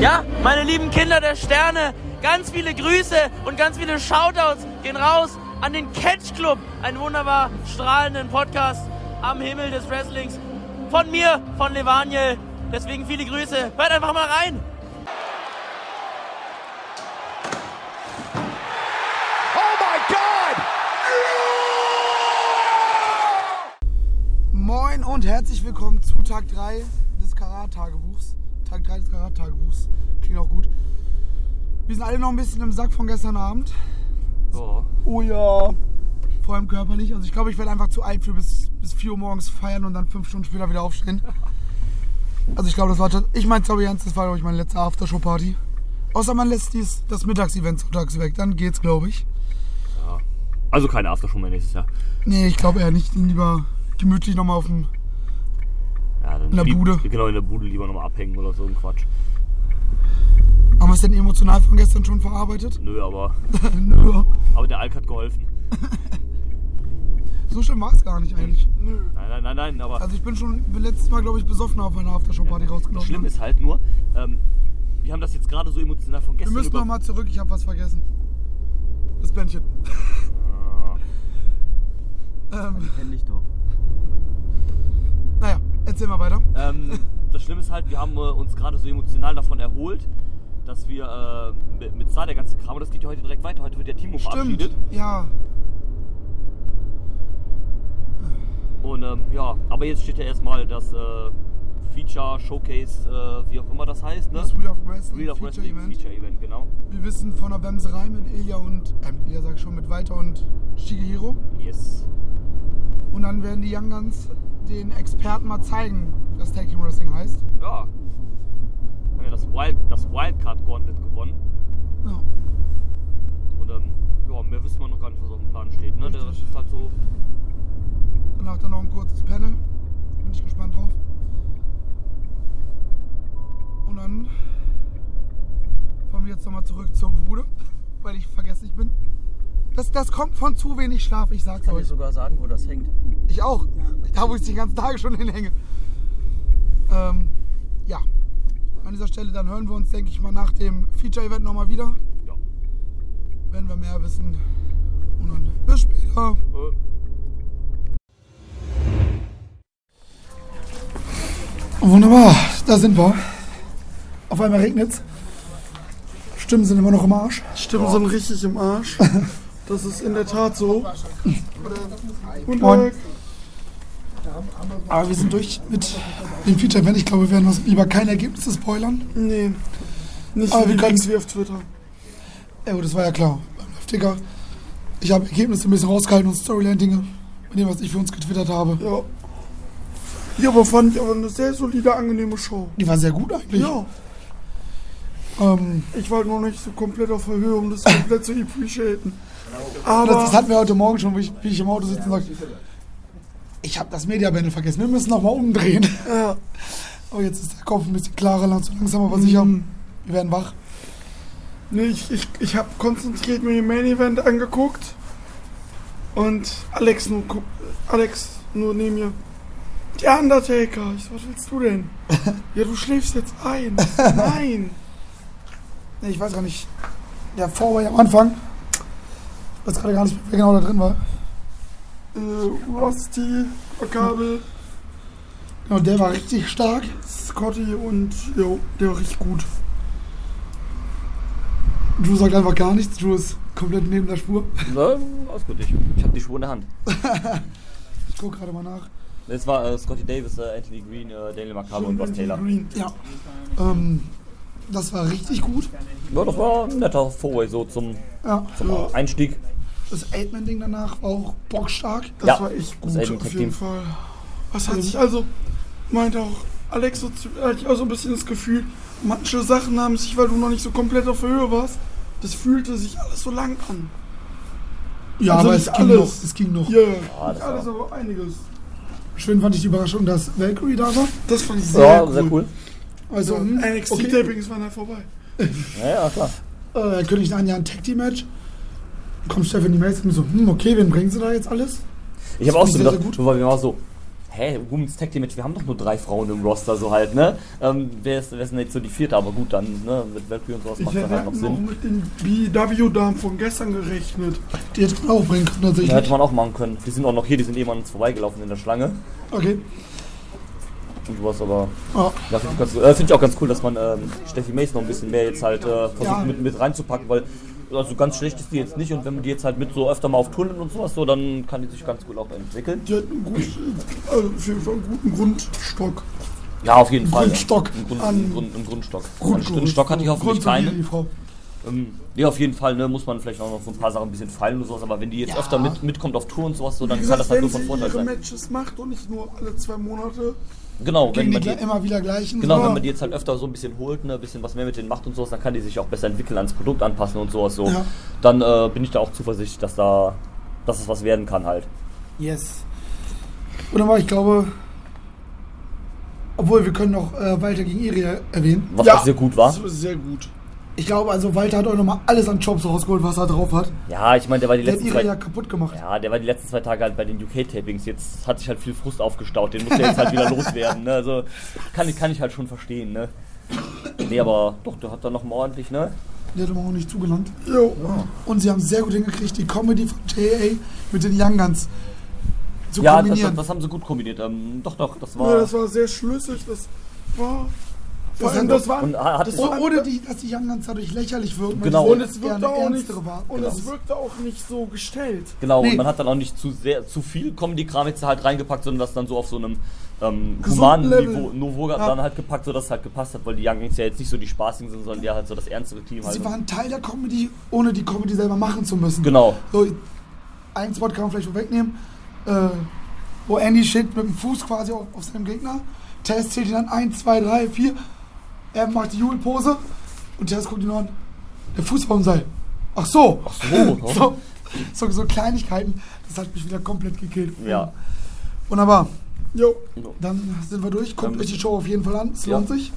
Ja, meine lieben Kinder der Sterne, ganz viele Grüße und ganz viele Shoutouts gehen raus an den Catch Club, einen wunderbar strahlenden Podcast am Himmel des Wrestlings. Von mir, von Levaniel. Deswegen viele Grüße. Hört einfach mal rein. Oh my God! Moin und herzlich willkommen zu Tag 3 des Karat-Tagebuchs. Tag 3 des Karat-Tagebuchs. Klingt auch gut. Wir sind alle noch ein bisschen im Sack von gestern Abend. So. Oh ja. Vor allem körperlich. Also ich glaube, ich werde einfach zu alt für bis, bis 4 Uhr morgens feiern und dann 5 Stunden später wieder aufstehen. Also ich glaube, das war ich meine ich ernst, das war glaube ich meine letzte Aftershow-Party. Außer man lässt dies, das Mittagsevent sonntags weg, dann geht's glaube ich. Also keine Aftershow mehr nächstes Jahr. Nee, ich glaube eher nicht. Lieber gemütlich nochmal auf dem Ja, dann In der lieb- Bude. Genau, in der Bude lieber nochmal abhängen oder so ein Quatsch. Haben wir es denn emotional von gestern schon verarbeitet? Nö, aber, Nö. aber der Alk hat geholfen. So schlimm war es gar nicht eigentlich. Nein, nein, nein, nein, aber Also ich bin schon letztes Mal, glaube ich, besoffen auf einer Aftershow-Party rausgelaufen. schlimm ist halt nur, ähm, wir haben das jetzt gerade so emotional von Wir gestern müssen über... noch mal zurück, ich habe was vergessen. Das Bändchen. ähm, Kenn dich doch. Erzähl mal weiter. Ähm, das Schlimme ist halt, wir haben äh, uns gerade so emotional davon erholt, dass wir äh, mit, mit Star der ganze Kram, und das geht ja heute direkt weiter. Heute wird der Timo Stimmt, verabschiedet. ja. Und ähm, ja, aber jetzt steht ja erstmal das äh, Feature, Showcase, äh, wie auch immer das heißt, ne? Das Wheel of Wrestling, Wheel of Feature Wrestling Event. Feature Event, genau. Wir wissen von der Wemserei mit Ilya und, äh, mit Ilya sag ich schon, mit Walter und Shigehiro. Yes. Und dann werden die Young Guns den Experten mal zeigen, was Tag Team Wrestling heißt. Ja. Haben ja das, Wild, das Wildcard Gauntlet gewonnen. Ja. Und ähm, ja, mehr wissen wir noch gar nicht, was auf dem Plan steht. Ne? Der Rest ist halt so. Danach dann noch ein kurzes Panel. Bin ich gespannt drauf. Und dann fahren wir jetzt nochmal zurück zur Bude, weil ich vergesslich bin. Das, das kommt von zu wenig Schlaf, ich sag's Kann dir euch. sogar sagen, wo das hängt. Ich auch. Da, wo ich die ganzen Tage schon hinhänge. Ähm, ja. An dieser Stelle, dann hören wir uns, denke ich mal, nach dem Feature-Event nochmal wieder. Ja. Wenn wir mehr wissen. Und dann bis später. Äh, Wunderbar, da sind wir. Auf einmal regnet's. Stimmen sind immer noch im Arsch. Stimmen sind richtig im Arsch. Das ist in der Tat so. Und Moin. äh, Aber wir sind durch mit dem Feature-Event. Ich glaube, wir werden uns lieber keine Ergebnisse spoilern. nee, nicht Aber wir wie können- Links wie auf Twitter. Ja gut, das war ja klar. Live-Ticker. Ich habe Ergebnisse ein bisschen rausgehalten und Storyline-Dinge. Mit dem, was ich für uns getwittert habe. Ja. Ja, aber fand ich aber eine sehr solide, angenehme Show. Die war sehr gut eigentlich. Ja, Ähm, ich war noch nicht so komplett auf um das komplett zu appreciaten. Aber das, das hatten wir heute Morgen schon, wie ich, wie ich im Auto sitze und sage, ich habe das Media-Panel vergessen. Wir müssen nochmal umdrehen. ja, Aber jetzt ist der Kopf ein bisschen klarer, langsam langsam aber sicher. Mhm. Wir werden wach. nee, ich, ich, ich habe konzentriert mir den Main Event angeguckt. Und Alex nur, Alex nur neben mir. Der Undertaker. Ich so, was willst du denn? ja, du schläfst jetzt ein. Nein. Nee, ich weiß gar nicht. Der Vorway am Anfang. Ich weiß gerade gar nicht, wer genau da drin war. Äh, Rusty, Kabel, Genau, der war richtig stark. Scotty und jo, der war richtig gut. Drew sagt einfach gar nichts. Drew ist komplett neben der Spur. Na, alles gut, ich, ich habe die Schuhe in der Hand. Ich gucke gerade mal nach. Das war äh, Scotty Davis, äh, Anthony Green, äh, Daniel Macabre und Ross Taylor. Green. Ja. Ähm, das war richtig gut. Ja, das war ein netter Fourway so zum, Ja. zum Einstieg. Das Eight-Man-Ding danach war auch bockstark. Das Ja, war echt gut, auf Tag jeden Team. Fall. Was hat sich also, meinte auch Alex, so, zu- hatte ich auch so ein bisschen das Gefühl, manche Sachen haben sich, weil du noch nicht so komplett auf der Höhe warst, das fühlte sich alles so lang an. Ja, Also aber es ging alles. noch. Es ging noch. Ja, das nicht alles, aber einiges. Schön fand ich die Überraschung, dass Valkyrie da war. Das fand ich sehr Ja, cool. sehr cool. Also, hm, okay. Waren halt vorbei. Ja, ja, klar. Äh, König ein Jahr ein Tag-Team-Match. Kommt Stephanie Mason und so, hm, okay, wen bringen sie da jetzt alles? Ich habe auch so gedacht, gut. weil wir mal so, hä, Women's Tag Team Match, wir haben doch nur drei Frauen im Roster, so halt, ne? Ähm, wer, ist, wer ist denn jetzt so die vierte? Aber gut, dann, ne, mit Valkyrie und sowas Ich macht hätte das halt noch Sinn. mit den BW-Damen von gestern gerechnet. Die hätte man auch bringen können, tatsächlich. Ja, hätte man auch machen können. Die sind auch noch hier, die sind eben an uns vorbeigelaufen in der Schlange. okay. Und sowas, aber Ja. ja, finde ich, äh, find ich auch ganz cool, dass man ähm, Steffi Mace noch ein bisschen mehr jetzt halt äh, versucht Ja. mit, mit reinzupacken, weil also ganz schlecht ist die jetzt nicht und wenn man die jetzt halt mit so öfter mal auf Touren nimmt und sowas so, dann kann die sich ganz gut auch entwickeln. Die hat einen guten, also auf jeden Fall einen guten Grundstock. Ja, auf jeden Fall. Grundstock. Ein, Grund, An- ein, Grund, ein Grundstock. Grund- einen Stock hatte ich hoffentlich keine. Ähm, ja, auf jeden Fall, ne, muss man vielleicht auch noch so ein paar Sachen ein bisschen feilen und sowas, aber wenn die jetzt Ja. öfter mit, mitkommt auf Tour und sowas, so, dann Wie kann gesagt, das halt wenn nur sie von Vorteil ihre sein. Matches macht und nicht nur alle zwei Monate. Genau, wenn Gegen die man die, gleich- immer wieder gleichen. genau, so. wenn man die jetzt halt öfter so ein bisschen holt, ne, ein bisschen was mehr mit denen macht und sowas, dann kann die sich auch besser entwickeln, ans Produkt anpassen und sowas so. Ja. Dann äh, bin ich da auch zuversichtlich, dass da, dass es was werden kann halt. Yes. Und aber ich glaube, obwohl wir können noch äh, Walter gegen Iria erwähnen. Was Ja. auch sehr gut war. Das war sehr gut. Ich glaube, also Walter hat auch nochmal alles an Jobs rausgeholt, was er drauf hat. Ja, ich meine, der war die Der letzten zwei, kaputt gemacht. ja, der war die letzten zwei Tage halt bei den UK-Tapings. Jetzt hat sich halt viel Frust aufgestaut. Den muss der jetzt halt wieder loswerden. Ne? Also kann ich, kann ich halt schon verstehen. Ne? Nee, aber doch, der hat dann noch mal ordentlich, ne? Der hat aber auch nicht zugelangt. Jo. Und sie haben sehr gut hingekriegt, die Comedy von JAA mit den Young Guns zu Ja, das, das, kombinieren. das haben sie gut kombiniert. Ähm, doch, doch, das war. Ja, das war sehr schlüssig. Das war. Vor allem, das war. und hat, das war ohne die, dass die Young Guns dadurch lächerlich wirken. Genau. und es wirkte auch nicht, und Genau. es wirkte auch nicht so gestellt. Genau, Nee. und man hat dann auch nicht zu sehr, zu viel Comedy-Kram jetzt halt reingepackt, sondern das dann so auf so einem ähm, humanen. Niveau, Niveau Ja. dann halt gepackt, sodass es halt gepasst hat, weil die Young Gangs ja jetzt nicht so die spaßigen sind, sondern die halt so das ernstere Team halt. Sie waren Teil der Comedy, ohne die Comedy selber machen zu müssen. Genau. So, ein Spot kann man vielleicht wegnehmen, äh, wo Andy steht mit dem Fuß quasi auf, auf seinem Gegner. Tess zählt ihn dann 1, 2, 3, 4. Er macht die Jubelpose und Tess guckt ihn an. Der Fuß vom Seil. Ach so. Ach so. so, so, so Kleinigkeiten. Das hat mich wieder komplett gekillt. Ja. Wunderbar. Jo. Dann sind wir durch. Guckt euch die Show auf jeden Fall an. Es Ja. lohnt sich.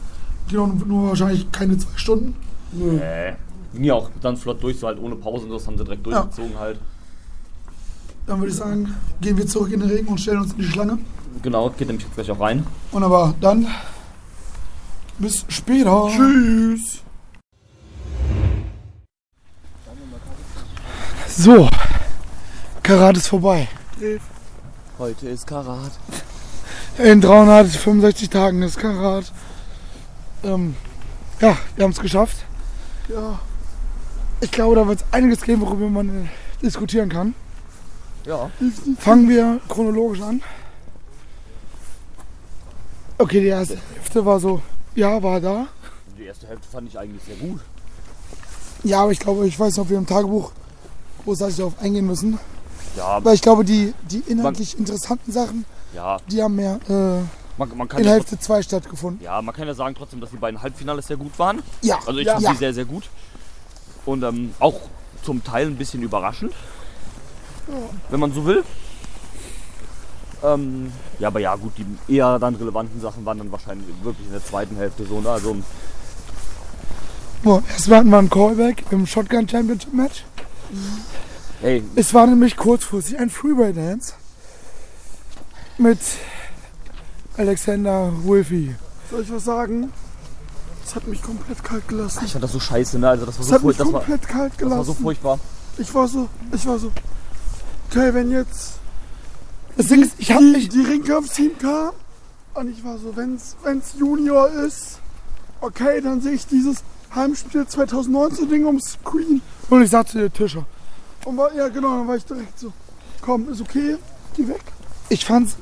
Genau, nur wahrscheinlich keine zwei Stunden. Äh, ging ja auch dann flott durch, so halt ohne Pause und das haben sie direkt Ja. durchgezogen halt. Dann würde ich sagen, gehen wir zurück in den Regen und stellen uns in die Schlange. Genau, geht nämlich jetzt gleich auch rein. Wunderbar. Dann bis später. Tschüss. So, Karat ist vorbei. Heute ist Karat. In 365 Tagen ist Karat. Ähm, ja, wir haben es geschafft. Ja. Ich glaube, da wird es einiges geben, worüber man äh, diskutieren kann. Ja. Fangen wir chronologisch an. Okay, die erste Hälfte war so, ja, war da. Die erste Hälfte fand ich eigentlich sehr gut. Ja, aber ich glaube, ich weiß noch, wir im Tagebuch großartig darauf eingehen müssen. Ja, Weil ich glaube, die, die inhaltlich interessanten Sachen, ja. die haben mehr äh, Man, man kann in ja, Hälfte 2 stattgefunden. ja, man kann ja sagen trotzdem, dass die beiden Halbfinales sehr gut waren. Ja, Also ich ja, fand ja. sie sehr, sehr gut. Und ähm, auch zum Teil ein bisschen überraschend. Wenn man so will. Ähm, ja, aber ja, gut, die eher dann relevanten Sachen waren dann wahrscheinlich wirklich in der zweiten Hälfte so. Ne? Also, Boah, erstmal hatten wir einen Callback im Shotgun Championship Match. hey, Es war nämlich kurzfristig ein Freeway Dance mit Alexander Wolfi. Soll ich was sagen? Es hat mich komplett kalt gelassen. ich fand das so scheiße, ne? Also das war so, hat furch mich das war, komplett kalt das war so furchtbar. Ich war so, ich war so. Okay, wenn jetzt Ding ist, ich hab die, mich. die Ringkampfteam kam und ich war so, wenn's, wenn's Junior ist, okay, dann sehe ich dieses Heimspiel 2019 Ding ums Screen. Und ich sagte dir, Tischer. Und war, ja genau, dann war ich direkt so, komm, ist okay, geh weg. Ich fand's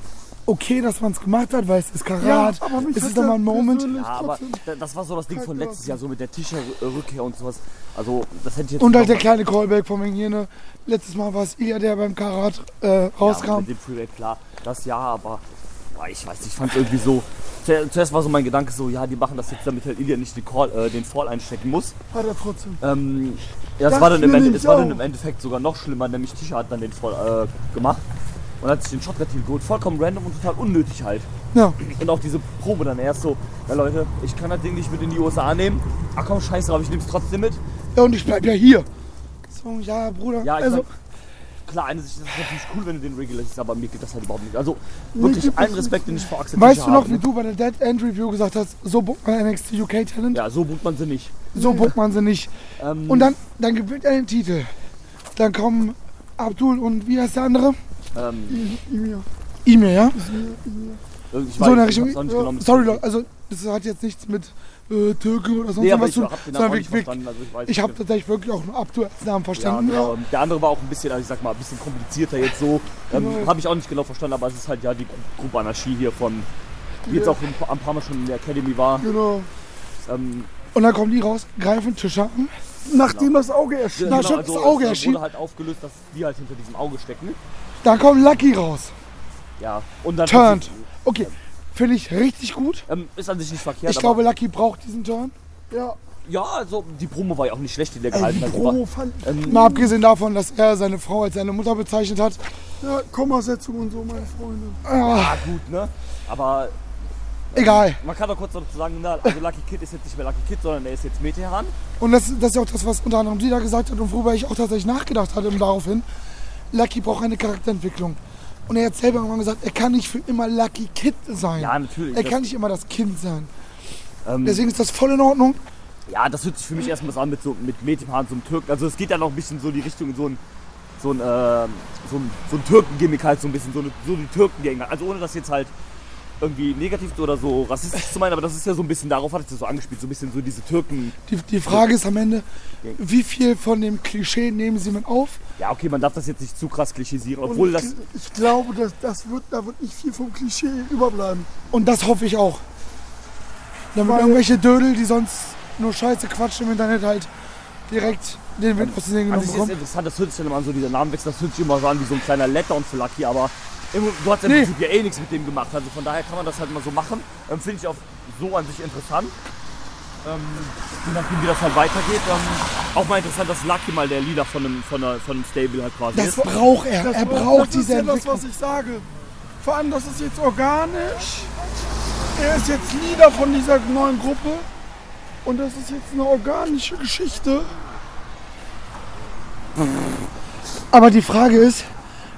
okay, dass man es gemacht hat, weil es ist Karat. mich es hat ist doch mal ein der Moment. Ja, aber das war so das Ding von letztes Jahr, so mit der Tischer-Rückkehr und sowas. Also, das hätte ich jetzt Und halt der kleine Callback von hier, ne? Letztes Mal war es Ilya, der beim Karat äh, Ja, rauskam. mit dem Freeway, klar, das ja, aber boah, ich weiß nicht, ich fand irgendwie so. Zuerst war so mein Gedanke so, ja, die machen das jetzt, damit halt Ilya nicht den, Call, äh, den Fall einstecken muss. hat er trotzdem. Ähm, ja, es Das war, dann im Ende, es war dann im Endeffekt sogar noch schlimmer, nämlich Tisha hat dann den Fall äh, gemacht und hat sich den Shotgun-Team geholt. Vollkommen random und total unnötig halt. Ja. Und auch diese Probe dann erst so, ja Leute, ich kann das Ding nicht mit in die USA nehmen. Ach komm, scheiß drauf, ich nehm's trotzdem mit. ja, und ich bleib ja hier. So, ja, Bruder. Ja, also, mein, klar, eine Sicht ist es natürlich cool, wenn du den Regular siehst, aber mir geht das halt überhaupt nicht. Also wirklich allen es Respekt, den ich vor Axel Weißt du noch, habe, wie du bei der Dead End Review gesagt hast, so buckt man NXT UK Talent, Ja, so bucht man sie nicht. so buckt man sie nicht. Ähm, Und dann, dann gewinnt er den Titel. Dann kommen Abdul und wie heißt der andere? Ähm, Emir. Emir, ja? ich So in der ich Richtung. Ja, genommen. sorry, Leute, also das hat jetzt nichts mit äh, Türken oder sonst Nee, aber was ich zu tun. hab auch nicht wirklich- verstanden. Also ich weiß Ich nicht. habe tatsächlich wirklich auch nur Abdul als Namen Ja, verstanden. genau. Der andere war auch ein bisschen, also ich sag mal, ein bisschen komplizierter jetzt so. Ähm, Genau. Habe ich auch nicht genau verstanden, aber es ist halt ja die Gru- Gruppe Anarchie hier von, die jetzt auch ein paar, ein paar Mal schon in der Academy war. Genau. Ähm, Und dann kommen die raus, greifen Tischer an. Nachdem das Auge erschien. Na, schon das Auge erschien. wurde halt aufgelöst, dass die halt hinter diesem Auge stecken. Dann kommt Lucky raus. Ja, und dann Turned. Okay, finde ich richtig gut. Ähm, ist an sich nicht verkehrt. Ich glaube, Lucky braucht diesen Turn. Ja, Ja, also die Promo war ja auch nicht schlecht, die der gehalten hat. Die Promo war- fand Ähm, Mal abgesehen davon, dass er seine Frau als seine Mutter bezeichnet hat. ja, Kommasetzung und so, meine Freunde. Ah, ja, gut, ne? Aber egal. man kann doch kurz dazu sagen, na, also Lucky Kid ist jetzt nicht mehr Lucky Kid, sondern er ist jetzt Metehan. Und das, das ist ja auch das, was unter anderem sie da gesagt hat und worüber ich auch tatsächlich nachgedacht hatte und daraufhin. Lucky braucht eine Charakterentwicklung. Und er hat selber irgendwann gesagt, er kann nicht für immer Lucky Kid sein. Ja, natürlich. er kann nicht immer das Kind sein. ähm, Deswegen ist das voll in Ordnung. Ja, das hört sich für mich erstmal so an mit so mit Metehan, so einem Türken. Also es geht ja noch ein bisschen so in die Richtung, so ein so ein, äh, so ein, so ein Türken-Gimmick halt so ein bisschen, so, eine, so die Türken-Gänger. Also ohne das jetzt halt irgendwie negativ oder so rassistisch zu meinen, aber das ist ja so ein bisschen, darauf hat es ja so angespielt, so ein bisschen so diese Türken. Die, die Frage ist am Ende, wie viel von dem Klischee nehmen sie mit auf? Ja, okay, man darf das jetzt nicht zu krass klischisieren, Und obwohl ich, das. ich glaube, dass das wird, da wird nicht viel vom Klischee überbleiben. Und das hoffe ich auch. Damit Weil- irgendwelche Dödel, die sonst nur Scheiße quatschen im Internet, halt direkt den Wind aus den Segeln An genommen sich ist bekommen. interessant, das hört sich dann immer an, so dieser Namenwechsel, das hört sich immer so an wie so ein kleiner Letdown für Lucky, aber du hast im Nee. Prinzip ja eh nichts mit dem gemacht, also von daher kann man das halt mal so machen. Ähm, Finde ich auch so an sich interessant. Ähm, je nachdem, wie das halt weitergeht. Ähm, auch mal interessant, dass Lucky mal der Leader von einem, von einer, von einem Stable halt quasi Das ist. braucht er. Das, er das braucht ist diese ja das, was ich sage. Vor allem, das ist jetzt organisch. Er ist jetzt Leader von dieser neuen Gruppe. Und das ist jetzt eine organische Geschichte. Aber die Frage ist,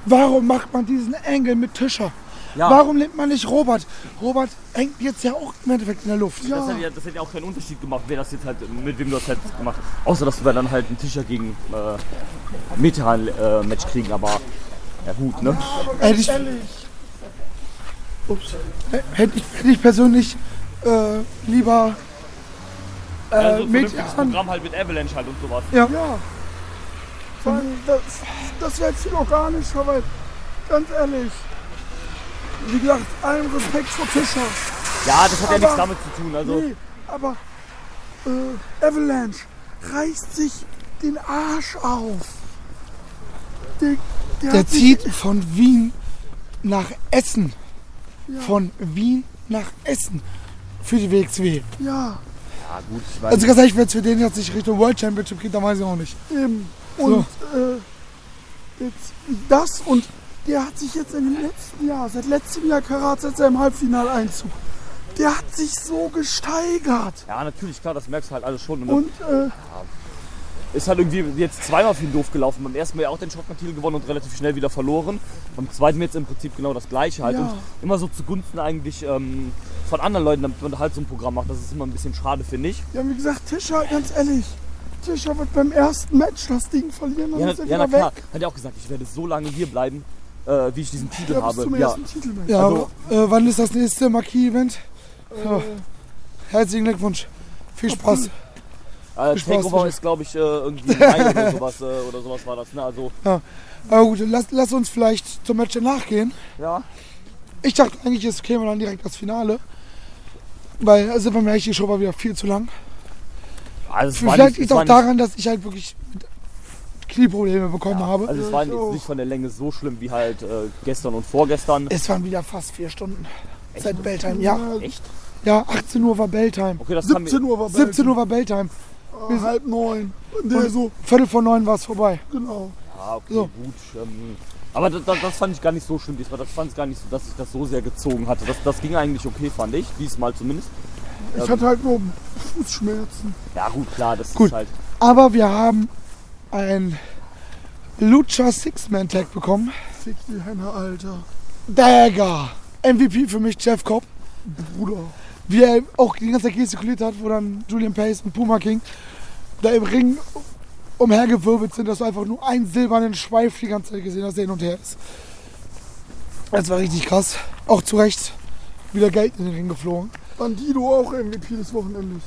warum macht man diesen Engel mit Tischer? Ja. Warum nimmt man nicht Robert? Robert hängt jetzt ja auch im Endeffekt in der Luft. Das hätte, ja, das hätte ja auch keinen Unterschied gemacht, wer das jetzt halt, mit wem du das halt gemacht hast. Außer, dass wir dann halt einen Tischer gegen äh, Metehan-Match kriegen, aber ja gut, ne? Hätte ich, Ehrlich. Ups. hätte ich, hätte ich persönlich äh, lieber äh, also vernünftiges Programm halt mit Avalanche halt und sowas. ja, Ja. Vor allem, das, das wäre viel organischer, weil, ganz ehrlich, wie gesagt, allen Respekt vor Fischer. Ja, das hat ja Aber- nichts damit zu tun. Also, Nee, aber äh, Avalanche reißt sich den Arsch auf. Der, der, der hat sich- zieht von Wien nach Essen. Von Wien nach Essen. Für die WXW. Ja, ja gut, ich weiß. Also ganz ehrlich, wenn es für den jetzt nicht Richtung World Championship geht, dann weiß ich auch nicht. eben. Und äh, jetzt das und der hat sich jetzt im letzten Jahr, seit letztem Jahr Karat, seit seinem Halbfinaleinzug, der hat sich so gesteigert. ja, natürlich, klar, das merkst du halt alles schon. Und, Und äh, ist halt irgendwie jetzt zweimal für ihn doof gelaufen. Beim ersten Mal ja auch den Shotgun-Titel gewonnen und relativ schnell wieder verloren. Beim zweiten jetzt im Prinzip genau das gleiche halt. Ja. Und immer so zugunsten eigentlich ähm, von anderen Leuten, damit man halt so ein Programm macht. Das ist immer ein bisschen schade, finde ich. ja, wie gesagt, Tischer, ganz ehrlich, Tischer wird beim ersten Match das Ding verlieren, dann Ja, ist er ja na wieder klar. weg. Hat ja auch gesagt, ich werde so lange hier bleiben, äh, wie ich diesen Titel Ja, habe. zum Ja, ersten Titelmatch. Ja, Also- äh, wann ist das nächste Marquis-Event? Ja. Herzlichen Glückwunsch. Viel Spaß. äh, Takeover ist, glaube ich, äh, irgendwie Mai oder sowas, äh, oder sowas war das. Ne? Also, Aber gut, lass, lass uns vielleicht zum Match nachgehen. ja. Ich dachte eigentlich, es käme dann direkt das Finale. Weil, also, wir mir ehrlich, die Show war wieder viel zu lang. Also, Vielleicht nicht, es liegt auch daran, dass ich halt wirklich Knieprobleme bekommen habe. Also es Ja, war auch. nicht von der Länge so schlimm wie halt äh, gestern und vorgestern. Es waren wieder fast vier Stunden. Seit Belltime. Ja, Echt? ja, 18 Uhr war Belltime. Okay, das 17 Uhr war 17 Uhr war Belltime. Uhr, halb neun. Und der Und- so, Viertel vor neun war es vorbei. genau. Ja, okay, So. gut. Ähm, aber das, das, das fand ich gar nicht so schlimm diesmal. Das fand ich gar nicht so, dass ich das so sehr gezogen hatte. Das, das ging eigentlich okay, fand ich. Diesmal zumindest. Ich hatte halt nur Fußschmerzen. Ja gut, klar, das Gut. ist halt... Aber wir haben ein Lucha Six-Man-Tag bekommen. Fick die Henne, Alter. Dagger. MVP für mich, Jeff Cobb. Bruder. Wie er auch die ganze Zeit gestikuliert hat, wo dann Julian Pace und Puma King da im Ring umhergewirbelt sind, dass du einfach nur einen silbernen Schweif die ganze Zeit gesehen hast, der hin und her ist. Das war richtig krass. Auch zu Recht wieder Geld in den Ring geflogen. Bandido auch MVP des Wochenendes.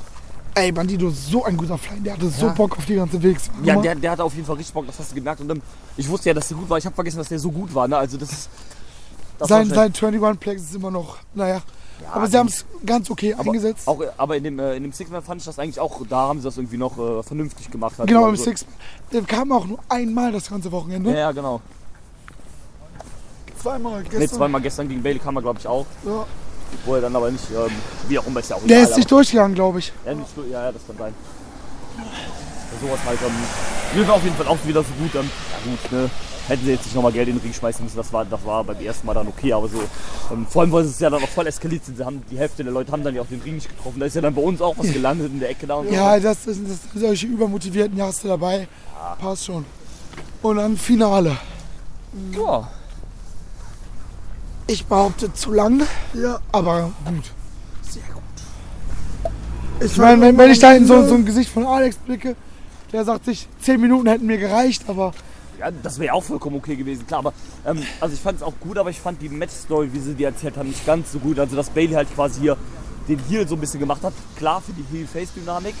Ey, Bandido, so ein guter Fly. Der hatte so Ja. Bock auf die ganze Wegs. Ja, der, der hatte auf jeden Fall richtig Bock, das hast du gemerkt. Und ähm, ich wusste ja, dass der gut war. Ich habe vergessen, dass der so gut war. Ne? Also das ist. Das sein, sein 21 Plex ist immer noch, naja. aber sie haben es ganz okay aber, eingesetzt. Auch, aber in dem, äh, in dem Six-Man fand ich das eigentlich auch, da haben sie das irgendwie noch äh, vernünftig gemacht. Halt. genau, im Also- Six. Der kam auch nur einmal das ganze Wochenende. Ja, ja, genau. Zweimal gestern. Ne, zweimal gestern gegen Bailey kam er, glaube ich, auch. Ja. Wo er dann aber nicht, ähm, wie auch immer, ist ja auch Der egal, ist nicht durchgegangen, glaube ich. Ja, nicht, so- ja, ja, das kann sein. Ja, sowas halt. Ähm, mir war auf jeden Fall auch wieder so gut. Ähm, ja, gut, ne? Hätten sie jetzt nicht nochmal Geld in den Ring schmeißen müssen, das war, das war beim ersten Mal dann okay, aber so. Ähm, vor allem, weil es ja dann auch voll eskaliert sind. Sie haben, die Hälfte der Leute haben dann ja auch den Ring nicht getroffen. Da ist ja dann bei uns auch was gelandet in der Ecke da und so. Ja, das, das, das sind solche übermotivierten Jahrste dabei. Passt schon. Und dann Finale. ja. Ich behaupte zu lang, Ja, aber gut. ich Ich meine, wenn, wenn ich da in so, so ein Gesicht von Alex blicke, der sagt sich, 10 Minuten hätten mir gereicht, aber Ja, das wäre auch vollkommen okay gewesen, klar. Aber ähm, also ich fand es auch gut, aber ich fand die Match-Story, wie sie die erzählt haben, nicht ganz so gut. Also dass Bailey halt quasi hier den Heal so ein bisschen gemacht hat. Klar, für die Heel-Face-Dynamik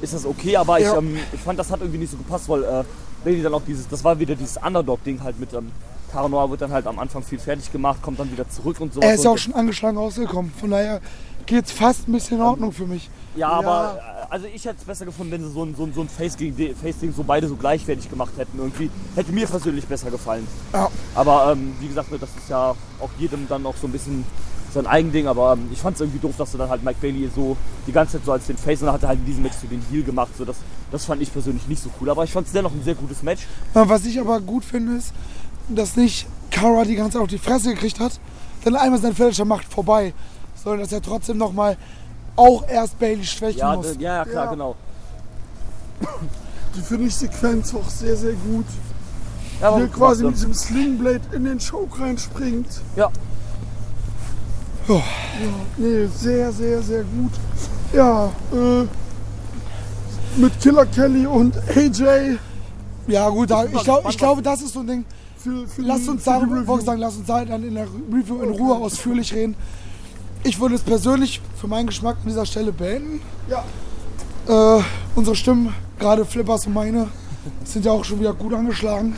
ist das okay, aber Ja. ich, ähm, ich fand, das hat irgendwie nicht so gepasst, weil äh, Bailey dann auch dieses, das war wieder dieses Underdog-Ding halt mit ähm, Cara Noir wird dann halt am Anfang viel fertig gemacht, kommt dann wieder zurück und sowas. er ist ja auch schon angeschlagen rausgekommen. Von daher geht's fast ein bisschen in Ordnung für mich. Ja, aber äh, also ich hätte es besser gefunden, wenn sie so ein, so ein, so ein Face Face-Ding so beide so gleichwertig gemacht hätten. Irgendwie hätte mir persönlich besser gefallen. Ja. Aber ähm, wie gesagt, das ist ja auch jedem dann noch so ein bisschen sein Eigending. Aber ähm, ich fand es irgendwie doof, dass du dann halt Mike Bailey so die ganze Zeit so als den Face und dann hat er halt in diesem Match so den Heal gemacht. So, das, das fand ich persönlich nicht so cool. Aber ich fand es dennoch ein sehr gutes Match. Ja, Was ich aber gut finde, ist, dass nicht Cara die ganze Zeit auf die Fresse gekriegt hat, dann einmal sein Finisher macht vorbei, sondern dass er trotzdem nochmal auch erst Bailey schwächen Ja, muss. ja, ja, klar, Ja. genau. Die finde ich Sequenz auch sehr, sehr gut. Ja, Hier quasi mit diesem Slingblade in den Choke reinspringt. ja. Ja. Nee, sehr, sehr, sehr gut. Ja, äh, mit Killer Kelly und AJ. Ja gut, da, mal ich, glaub, ich glaube, das ist so ein Ding. Für, für Lass die- uns darüber, Review. sagen, lass uns da dann in der Review in Ruhe ausführlich reden. Ich würde es persönlich für meinen Geschmack an dieser Stelle beenden. Ja, Äh, unsere Stimmen, gerade Flippers und meine, sind ja auch schon wieder gut angeschlagen.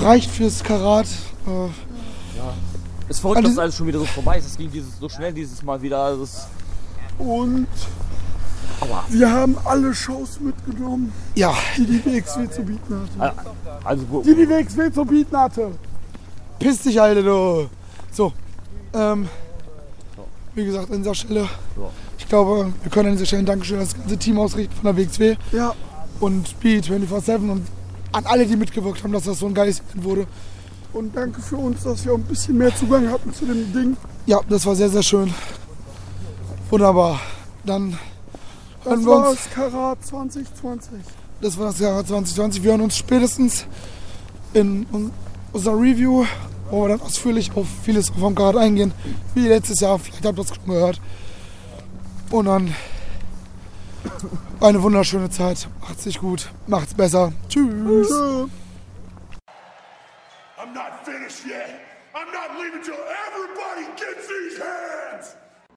Reicht fürs Karat. Äh, Ist verrückt, Also- dass alles schon wieder so vorbei ist. Es ging dieses, so schnell dieses Mal wieder. Also es, und aua. wir haben alle Shows mitgenommen, ja, die die WXW zu bieten hatte. Also gut. Die die WXW zu bieten hatte. piss dich, Alter, du. So, ähm, wie gesagt, an dieser Stelle, ich glaube, wir können an dieser Stelle ein Dankeschön an das ganze Team ausrichten von der WXW Ja, und B247 und an alle, die mitgewirkt haben, dass das so ein geiles Event wurde. und danke für uns, dass wir auch ein bisschen mehr Zugang hatten zu dem Ding. Ja, das war sehr, sehr schön. Wunderbar. Dann Das war uns. das Karat 2020. Das war das Jahr 2020. Wir hören uns spätestens in un- unserer Review, wo wir dann ausführlich auf vieles vom Grad eingehen, wie letztes Jahr. Vielleicht habt ihr es schon gehört. Und dann eine wunderschöne Zeit. Macht's sich gut, macht's besser. Tschüss. I'm not finished yet. I'm not leaving till everybody gets these hands.